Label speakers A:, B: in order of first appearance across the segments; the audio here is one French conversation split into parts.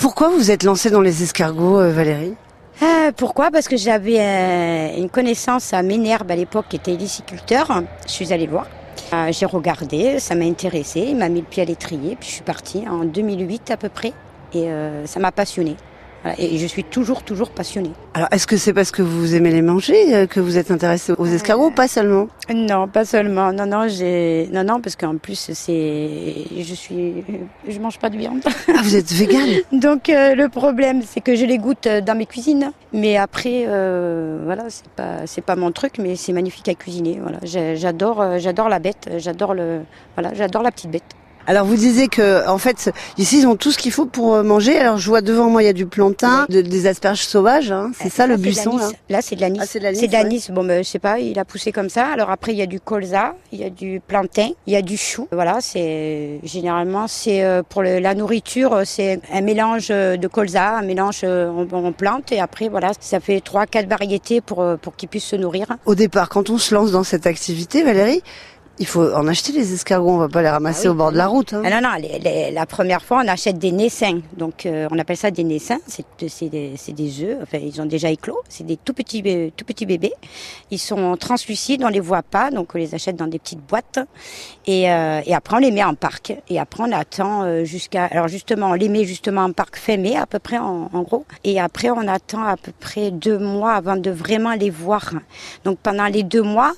A: pourquoi vous êtes lancée dans les escargots, euh, Valérie?
B: Euh, pourquoi? Parce que j'avais euh, une connaissance à Ménherbe à l'époque qui était liciculteur. Je suis allée le voir. J'ai regardé, ça m'a intéressé, il m'a mis le pied à l'étrier, puis je suis partie en 2008 à peu près, et ça m'a passionnée. Voilà, et je suis toujours, toujours passionnée.
A: Alors, est-ce que c'est parce que vous aimez les manger euh, que vous êtes intéressée aux escargots ou pas seulement?
B: Non, pas seulement. Non, non, j'ai, non, non, parce qu'en plus c'est, je suis, je mange pas de viande.
A: Ah, vous êtes végane?
B: Donc euh, le problème, c'est que je les goûte euh, dans mes cuisines, mais après, euh, voilà, c'est pas, c'est pas mon truc, mais c'est magnifique à cuisiner. Voilà, j'adore, euh, j'adore la bête, j'adore le, voilà, j'adore la petite bête.
A: Alors, vous disiez que, en fait, ici, ils ont tout ce qu'il faut pour euh, manger. Alors, je vois devant moi, il y a du plantain, de- des asperges sauvages. hein. C'est ça, le buisson, là?
B: Là, c'est de l'anis.
A: Ah, c'est de l'anis,
B: C'est l'anis. Bon, ben, je sais pas, il a poussé comme ça. Alors après, il y a du colza, il y a du plantain, il y a du chou. Voilà, c'est généralement c'est euh, pour le- la nourriture, euh, c'est un mélange de colza, un mélange en, en plante, et après voilà, ça fait trois, quatre variétés pour pour qu'ils puissent se nourrir.
A: Au départ, quand on se lance dans cette activité, Valérie, il faut en acheter les escargots. On va pas les ramasser
B: Ah oui.
A: au bord de la route. hein.
B: Ah non, non, les- les- la première fois, on achète des naissins. Donc, euh, on appelle ça des naissins. C'est c'est des, c'est des œufs. Enfin, ils ont déjà éclos. C'est des tout petits, tout petits bébés. Ils sont translucides, on les voit pas. Donc, on les achète dans des petites boîtes. Et, euh, et après, on les met en parc. Et après, on attend euh, jusqu'à... Alors, justement, on les met justement en parc fin mai, à peu près, en, en gros. Et après, on attend à peu près deux mois avant de vraiment les voir. Donc, pendant les deux mois,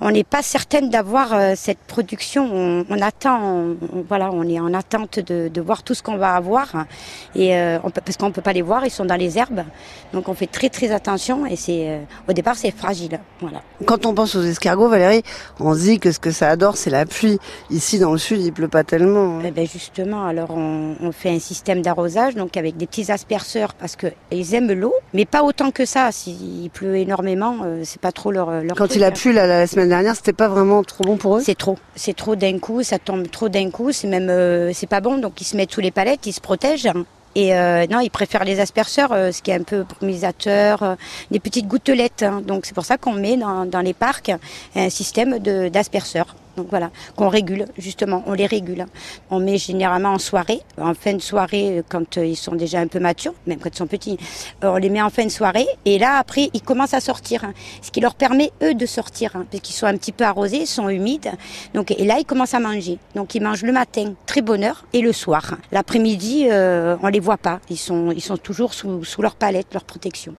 B: on n'est pas certaine d'avoir euh, cette production. On, on attend, on- on- voilà, on est en attente de, de voir tout ce qu'on va avoir, et euh, on peut, parce qu'on peut pas les voir, ils sont dans les herbes, donc on fait très très attention. Et c'est, euh, au départ, c'est fragile, voilà.
A: Quand on pense aux escargots, Valérie, on se dit que ce que ça adore, c'est la pluie. Ici, dans le sud, il pleut pas tellement. hein.
B: Eh ben justement, alors on, fait un système d'arrosage, donc avec des petits asperceurs, parce que ils aiment l'eau, mais pas autant que ça. S'il pleut énormément, c'est pas trop leur leur
A: Quand
B: truc,
A: il a
B: hein.
A: plu là, la semaine dernière, c'était pas vraiment trop bon pour
B: C'est trop, c'est trop d'un coup, ça tombe trop d'un coup, c'est même, euh, c'est pas bon, donc ils se mettent sous les palettes, ils se protègent. Et euh, non, ils préfèrent les asperceurs, euh, ce qui est un peu brumisateur, euh, des petites gouttelettes. hein. Donc c'est pour ça qu'on met dans, dans les parcs un système d'asperceurs. Donc voilà, qu'on régule justement, on les régule. On met généralement en soirée, en fin de soirée euh, quand euh, ils sont déjà un peu matures, même quand ils sont petits, euh, on les met en fin de soirée et là après ils commencent à sortir, hein. ce qui leur permet eux de sortir, hein, parce qu'ils sont un petit peu arrosés, ils sont humides. Donc et là ils commencent à manger. Donc ils mangent le matin, très bonne heure, et le soir. L'après-midi, euh, on les voit pas, ils sont ils sont toujours sous, sous leur palette, leur protection.